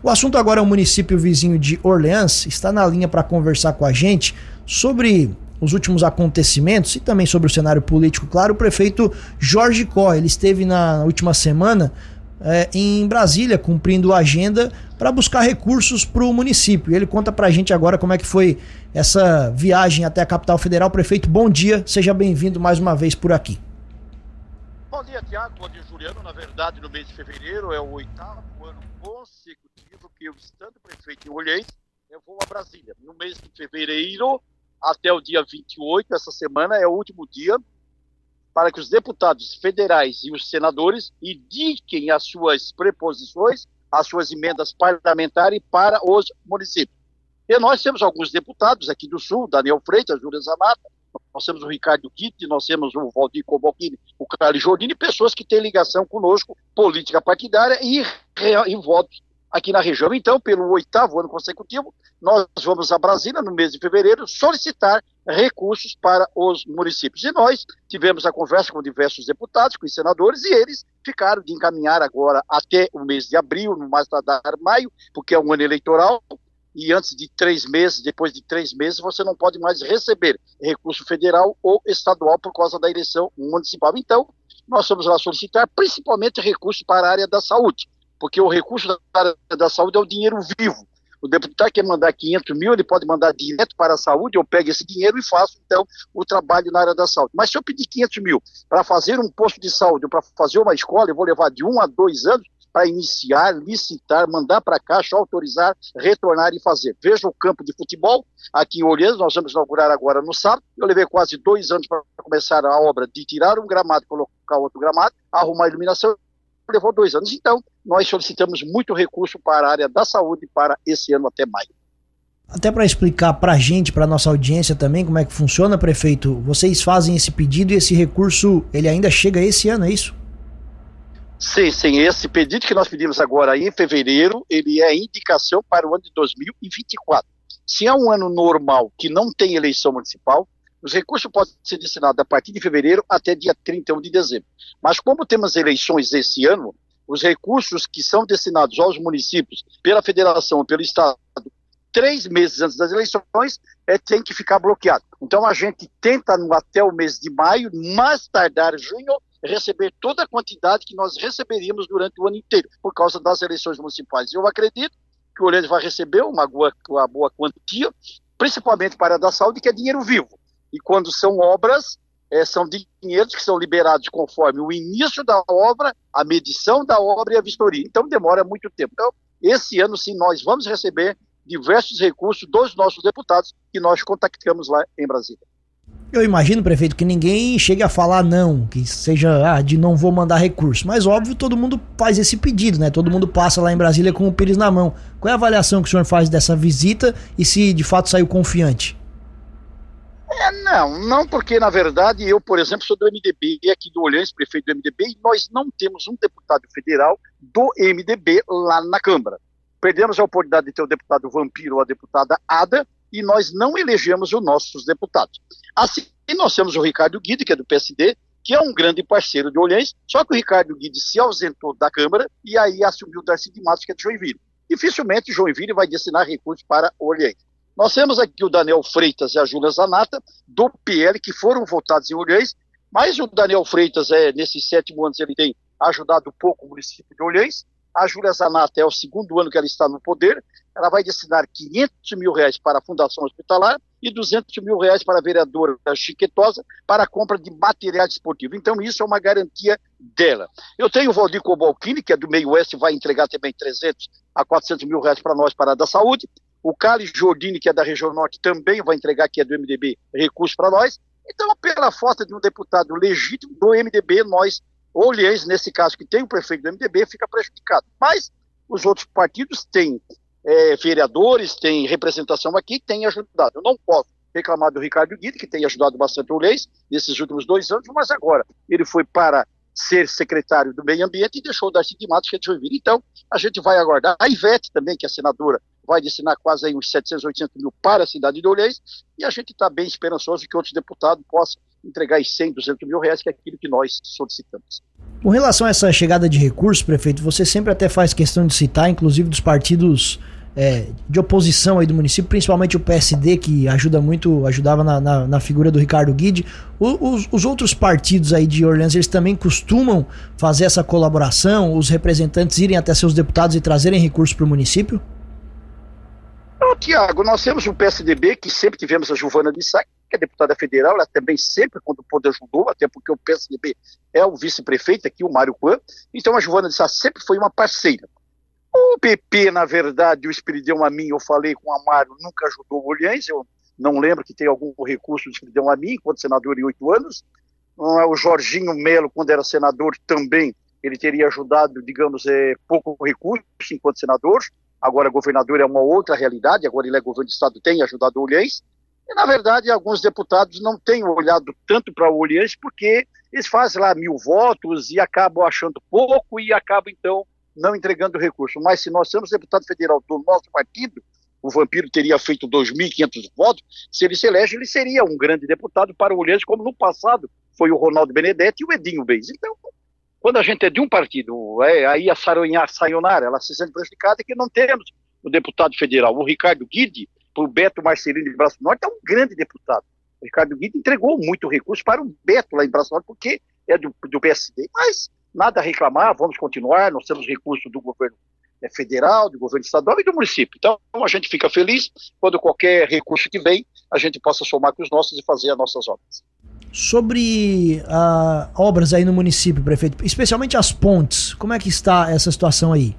O assunto agora é o município vizinho de Orleans, está na linha para conversar com a gente sobre os últimos acontecimentos e também sobre o cenário político, claro, o prefeito Jorge Có. Ele esteve na última semana é, em Brasília, cumprindo a agenda para buscar recursos para o município. Ele conta para a gente agora como é que foi essa viagem até a capital federal. Prefeito, bom dia, seja bem-vindo mais uma vez por aqui. Bom dia, Tiago. Bom dia, Juliano. Na verdade, no mês de fevereiro é o oitavo ano consecutivo que eu, estando prefeito em Olhês, eu vou a Brasília. No mês de fevereiro, até o dia 28, essa semana é o último dia para que os deputados federais e os senadores indiquem as suas preposições, as suas emendas parlamentares para os municípios. E nós temos alguns deputados aqui do Sul, Daniel Freitas, Júlia Zanata, nós temos o Ricardo Guitti, nós temos o Valdir Cobalcini, o Carlos Jordini, pessoas que têm ligação conosco, política partidária e, e votos aqui na região. Então, pelo oitavo ano consecutivo, nós vamos a Brasília, no mês de fevereiro, solicitar recursos para os municípios. E nós tivemos a conversa com diversos deputados, com os senadores, e eles ficaram de encaminhar agora até o mês de abril, no mais tardar maio, porque é um ano eleitoral, e antes de três meses, depois de três meses, você não pode mais receber recurso federal ou estadual por causa da eleição municipal. Então, nós vamos lá solicitar principalmente recursos para a área da saúde porque o recurso da área da saúde é o dinheiro vivo. O deputado quer mandar 500 mil, ele pode mandar direto para a saúde, eu pego esse dinheiro e faço, então, o trabalho na área da saúde. Mas se eu pedir 500 mil para fazer um posto de saúde, para fazer uma escola, eu vou levar de um a dois anos para iniciar, licitar, mandar para a Caixa, autorizar, retornar e fazer. Veja o campo de futebol, aqui em Olheiros, nós vamos inaugurar agora no sábado. Eu levei quase dois anos para começar a obra de tirar um gramado, colocar outro gramado, arrumar a iluminação levou dois anos. Então, nós solicitamos muito recurso para a área da saúde para esse ano até maio. Até para explicar para a gente, para nossa audiência também, como é que funciona, prefeito, vocês fazem esse pedido e esse recurso, ele ainda chega esse ano, é isso? Sim, sim, esse pedido que nós pedimos agora em fevereiro, ele é indicação para o ano de 2024. Se é um ano normal que não tem eleição municipal, os recursos podem ser destinados a partir de fevereiro até dia 31 de dezembro. Mas como temos eleições esse ano, os recursos que são destinados aos municípios pela federação, pelo estado, três meses antes das eleições, é, tem que ficar bloqueado. Então a gente tenta no, até o mês de maio, mais tardar junho, receber toda a quantidade que nós receberíamos durante o ano inteiro, por causa das eleições municipais. Eu acredito que o Olheiros vai receber uma boa, uma boa quantia, principalmente para a da saúde, que é dinheiro vivo. E quando são obras, é, são dinheiros que são liberados conforme o início da obra, a medição da obra e a vistoria. Então demora muito tempo. Então, esse ano sim, nós vamos receber diversos recursos dos nossos deputados que nós contactamos lá em Brasília. Eu imagino, prefeito, que ninguém chegue a falar não, que seja ah, de não vou mandar recurso. Mas óbvio, todo mundo faz esse pedido, né? Todo mundo passa lá em Brasília com o pires na mão. Qual é a avaliação que o senhor faz dessa visita e se de fato saiu confiante? É, não, não porque, na verdade, eu, por exemplo, sou do MDB, aqui do Olhães, prefeito do MDB, e nós não temos um deputado federal do MDB lá na Câmara. Perdemos a oportunidade de ter o deputado Vampiro ou a deputada Ada, e nós não elegemos os nossos deputados. Assim, nós temos o Ricardo Guide, que é do PSD, que é um grande parceiro de Olhães, só que o Ricardo Guide se ausentou da Câmara e aí assumiu o Darcy de Matos, que é de Joinville. Dificilmente Joinville vai destinar recursos para Olhães. Nós temos aqui o Daniel Freitas e a Júlia Zanata, do PL, que foram votados em Olhães, mas o Daniel Freitas, é, nesses sete anos, ele tem ajudado pouco o município de Olhães. A Júlia Zanata é o segundo ano que ela está no poder. Ela vai destinar 500 mil reais para a Fundação Hospitalar e 200 mil reais para a vereadora Chiquetosa para a compra de material esportivo. Então, isso é uma garantia dela. Eu tenho o Valdir Cobalcini, que é do meio oeste, vai entregar também 300 a 400 mil reais para nós, para a da saúde. O Carlos Jordini, que é da região norte, também vai entregar, que é do MDB, recursos para nós. Então, pela falta de um deputado legítimo do MDB, nós, Olhães, nesse caso, que tem o prefeito do MDB, fica prejudicado. Mas os outros partidos têm é, vereadores, têm representação aqui, têm ajudado. Eu não posso reclamar do Ricardo Guida, que tem ajudado bastante o Olhães nesses últimos dois anos, mas agora ele foi para ser secretário do Meio Ambiente e deixou o Darcy de Matos, que Joinville. Então, a gente vai aguardar. A Ivete também, que é senadora vai destinar quase aí uns 700, 800 mil para a cidade de Olhês, e a gente está bem esperançoso que outros deputados possam entregar 100, 200 mil reais, que é aquilo que nós solicitamos. Com relação a essa chegada de recursos, prefeito, você sempre até faz questão de citar, inclusive dos partidos é, de oposição aí do município, principalmente o PSD, que ajuda muito, ajudava na, na, na figura do Ricardo Guide. O, os, os, outros partidos aí de Orleans, eles também costumam fazer essa colaboração, os representantes irem até seus deputados e trazerem recursos para o município? Tiago, nós temos o PSDB, que sempre tivemos a Giovana de Sá, que é deputada federal, ela também sempre, quando o poder ajudou, até porque o PSDB é o vice-prefeito aqui, o Mário Quan, então a Giovana de Sá sempre foi uma parceira. O PP, na verdade, o Espiridão a mim, eu falei com o Amaro, nunca ajudou o Olhães, eu não lembro que tem algum recurso do Espiridão a mim, enquanto senador em oito anos. O Jorginho Melo, quando era senador, também ele teria ajudado, digamos, é, pouco recurso enquanto senador. Agora, governador é uma outra realidade, agora ele é governo de Estado, tem ajudado o Olhães. E, na verdade, alguns deputados não têm olhado tanto para o Olhães porque eles fazem lá mil votos e acabam achando pouco e acabam, então, não entregando recurso. Mas se nós temos deputado federal do nosso partido, o Vampiro teria feito 2.500 votos, se ele se elege, ele seria um grande deputado para o Olhães, como no passado foi o Ronaldo Benedetti e o Edinho Beis. Então, quando a gente é de um partido, é, aí a Sayonara, ela se sente prejudicada, que não temos o deputado federal. O Ricardo Guide, para o Beto Marcelino de Braço Norte, é um grande deputado. O Ricardo Guide entregou muito recurso para o Beto lá em Braço Norte, porque é do, do PSD. Mas nada a reclamar, vamos continuar, nós temos recurso do governo é, federal, do governo estadual e do município. Então a gente fica feliz quando qualquer recurso que vem, a gente possa somar com os nossos e fazer as nossas obras. Sobre uh, obras aí no município, prefeito, especialmente as pontes, como é que está essa situação aí?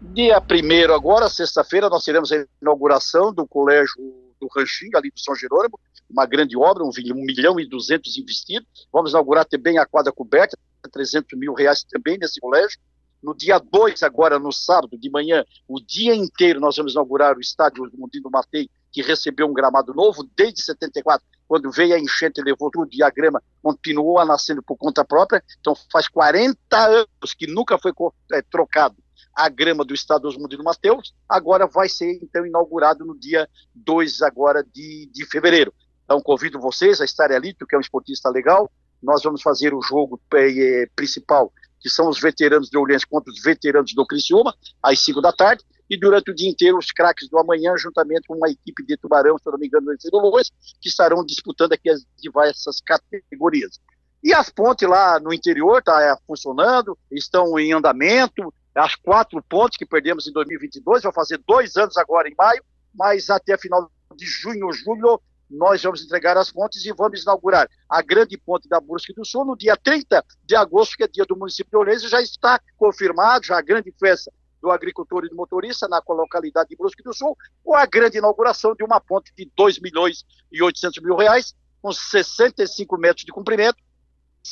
Dia 1 agora, sexta-feira, nós teremos a inauguração do colégio do Ranchinho, ali do São Jerônimo, uma grande obra, um, milhão e duzentos investido. Vamos inaugurar também a quadra coberta, 300 mil reais também nesse colégio. No dia 2, agora no sábado de manhã, o dia inteiro, nós vamos inaugurar o estádio Mundinho Matei, que recebeu um gramado novo desde 74, quando veio a enchente, levou tudo e a grama continuou a nascendo por conta própria. Então faz 40 anos que nunca foi é, trocado a grama do estado dos Mundinho Mateus, agora vai ser então inaugurado no dia 2 agora de, de fevereiro. Então convido vocês a estarem ali, porque é um esportista legal, nós vamos fazer o jogo é, principal, que são os veteranos de Orleans contra os veteranos do Criciúma, às 5 da tarde, e durante o dia inteiro os craques do amanhã, juntamente com uma equipe de Tubarão, se não me engano, do que estarão disputando aqui as diversas categorias. E as pontes lá no interior tá, é, funcionando, estão em andamento, as quatro pontes que perdemos em 2022, vai fazer dois anos agora em maio, mas até final de junho ou julho nós vamos entregar as pontes e vamos inaugurar a grande ponte da Brusque do Sul no dia 30 de agosto, que é dia do município de Orleans, já está confirmado, já a grande festa do agricultor e do motorista na localidade de Brusque do Sul, com a grande inauguração de uma ponte de 2 milhões e 800 mil reais, com 65 metros de comprimento,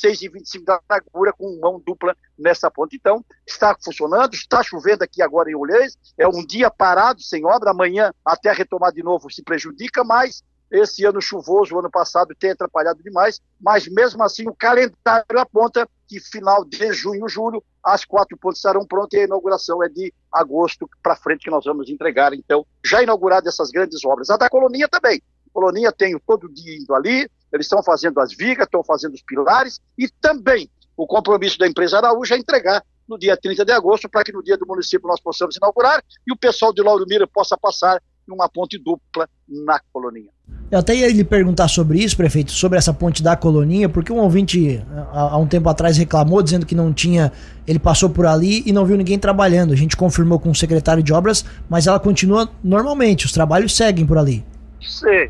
6,25 da largura, com mão dupla nessa ponte. Então, está funcionando, está chovendo aqui agora em Olhães, é um dia parado, sem obra, amanhã até retomar de novo se prejudica, mas esse ano chuvoso, o ano passado, tem atrapalhado demais, mas mesmo assim o calendário aponta que final de junho, julho, as quatro pontes estarão prontas e a inauguração é de agosto para frente que nós vamos entregar. Então, já inaugurado essas grandes obras. A da Colonia também. Colonia tem todo dia indo ali, eles estão fazendo as vigas, estão fazendo os pilares e também o compromisso da empresa Araújo é entregar no dia 30 de agosto para que no dia do município nós possamos inaugurar e o pessoal de Lauro Mira possa passar numa ponte dupla na Colonia. Eu até ia lhe perguntar sobre isso, prefeito, sobre essa ponte da Colonia, porque um ouvinte há, há, um tempo atrás reclamou dizendo que não tinha. Ele passou por ali e não viu ninguém trabalhando. A gente confirmou com o secretário de obras, mas ela continua normalmente, os trabalhos seguem por ali. Sim.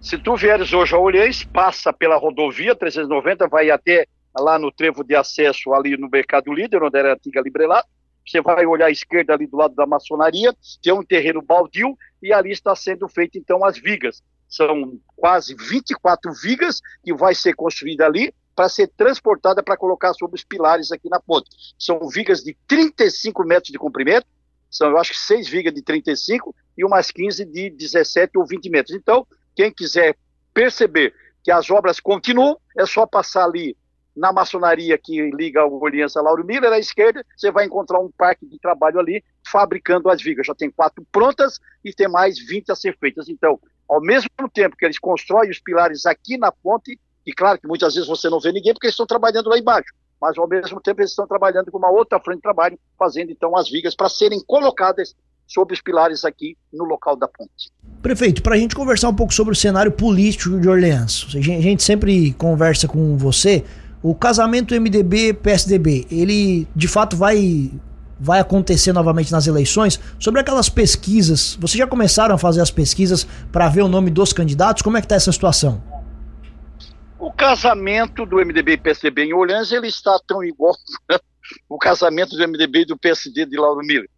Se tu vieres hoje a Olhães, passa pela rodovia 390, vai até lá no trevo de acesso ali no Mercado Líder, onde era a antiga Librelato. Você vai olhar à esquerda ali do lado da maçonaria, tem um terreno baldio e ali está sendo feito então as vigas. São quase 24 vigas que vai ser construída ali para ser transportada para colocar sobre os pilares aqui na ponte. São vigas de 35 metros de comprimento, são eu acho que seis vigas de 35 e umas 15 de 17 ou 20 metros. Então, quem quiser perceber que as obras continuam, é só passar ali na maçonaria que liga o Aliança Lauro Miller, à esquerda, você vai encontrar um parque de trabalho ali fabricando as vigas. Já tem quatro prontas e tem mais 20 a ser feitas. Então, ao mesmo tempo que eles constroem os pilares aqui na ponte, e claro que muitas vezes você não vê ninguém porque eles estão trabalhando lá embaixo. mas ao mesmo tempo eles estão trabalhando com uma outra frente de trabalho, fazendo então as vigas para serem colocadas sobre os pilares aqui no local da ponte. Prefeito, para a gente conversar um pouco sobre o cenário político de Orleans, a gente sempre conversa com você, o casamento MDB-PSDB, ele de fato vai vai acontecer novamente nas eleições. Sobre aquelas pesquisas, vocês já começaram a fazer as pesquisas para ver o nome dos candidatos? Como é que está essa situação? O casamento do MDB e PSDB em Orleans, ele está tão igual o casamento do MDB e do PSD de Lauro Miller.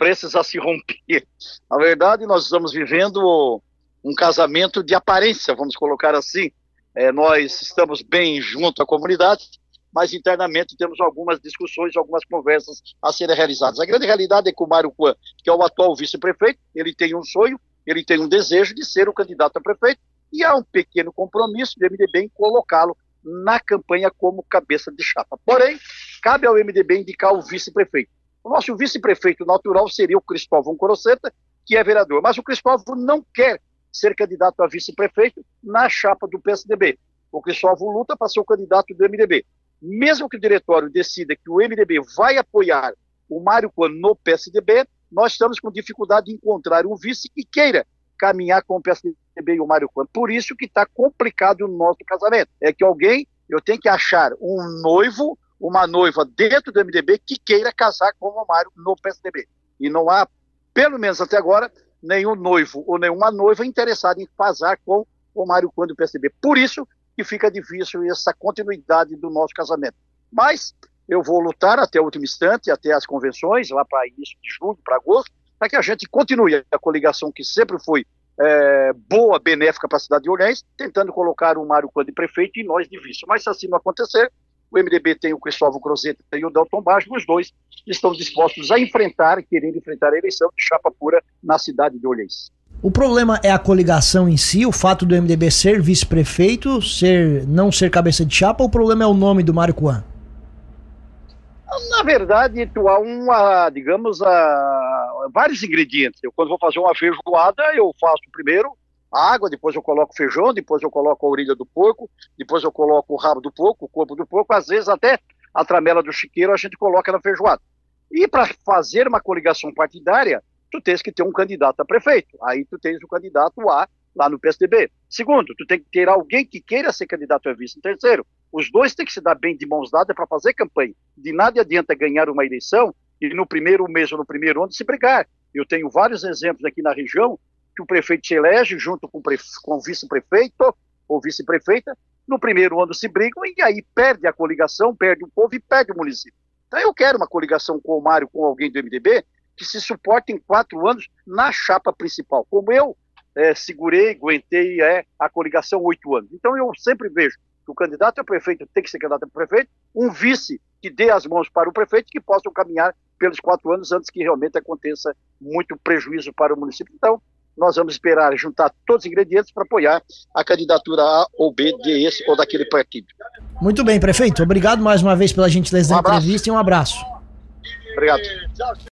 Precisa se romper. Na verdade, nós estamos vivendo um casamento de aparência, vamos colocar assim. É, nós estamos bem junto à comunidade, mas internamente temos algumas discussões, algumas conversas a serem realizadas. A grande realidade é que o Mário Kwan, que é o atual vice-prefeito, ele tem um sonho, ele tem um desejo de ser o candidato a prefeito, e há um pequeno compromisso do MDB em colocá-lo na campanha como cabeça de chapa. Porém, cabe ao MDB indicar o vice-prefeito. O nosso vice-prefeito natural seria o Cristóvão Coroceta, que é vereador, mas o Cristóvão não quer ser candidato a vice-prefeito na chapa do PSDB. O Cristóvão luta para ser o candidato do MDB mesmo que o diretório decida que o MDB vai apoiar o Mário Coelho no PSDB, nós estamos com dificuldade de encontrar um vice que queira caminhar com o PSDB e o Mário Coelho. Por isso que está complicado o nosso casamento. É que alguém, eu tenho que achar um noivo, uma noiva dentro do MDB que queira casar com o Mário no PSDB. E não há, pelo menos até agora, nenhum noivo ou nenhuma noiva interessada em casar com o Mário Coelho do PSDB. Por isso que fica difícil essa continuidade do nosso casamento. Mas eu vou lutar até o último instante, até as convenções, lá para início de julho, para agosto, para que a gente continue a coligação que sempre foi é, boa, benéfica para a cidade de Orleans, tentando colocar o Mário de prefeito e nós de vice. Mas se assim não acontecer, o MDB tem o Cristóvão Crozeta e o Delton Baixo, os dois estão dispostos a enfrentar, querendo enfrentar a eleição de chapa pura na cidade de Orleans. O problema é a coligação em si, o fato do MDB ser vice-prefeito, ser não ser cabeça de chapa, ou o problema é o nome do Mário Coan? Na verdade, tu há uma, digamos, a, vários ingredientes. Eu, quando vou fazer uma feijoada, eu faço primeiro água, depois eu coloco feijão, depois eu coloco a orelha do porco, depois eu coloco o rabo do porco, o corpo do porco, às vezes até a tramela do chiqueiro a gente coloca na feijoada. E para fazer uma coligação partidária, tu tens que ter um candidato a prefeito. Aí tu tens o candidato A lá no PSDB. Segundo, tu tem que ter alguém que queira ser candidato a vice. Terceiro, os dois têm que se dar bem de mãos dadas para fazer campanha. De nada adianta ganhar uma eleição e no primeiro mês ou no primeiro ano se brigar. Eu tenho vários exemplos aqui na região que o prefeito se elege junto com, com o vice-prefeito ou vice-prefeita, no primeiro ano se brigam e aí perde a coligação, perde o povo e perde o município. Então eu quero uma coligação com o Mário, com alguém do MDB, que se suportem quatro anos na chapa principal. Como eu é, segurei, aguentei é, a coligação oito anos. Então eu sempre vejo que o candidato a prefeito tem que ser candidato a prefeito, um vice que dê as mãos para o prefeito que possam caminhar pelos quatro anos antes que realmente aconteça muito prejuízo para o município. Então, nós vamos esperar juntar todos os ingredientes para apoiar a candidatura A ou B desse ou daquele partido. Muito bem, prefeito. Obrigado mais uma vez pela gentileza um da entrevista e um abraço. Obrigado.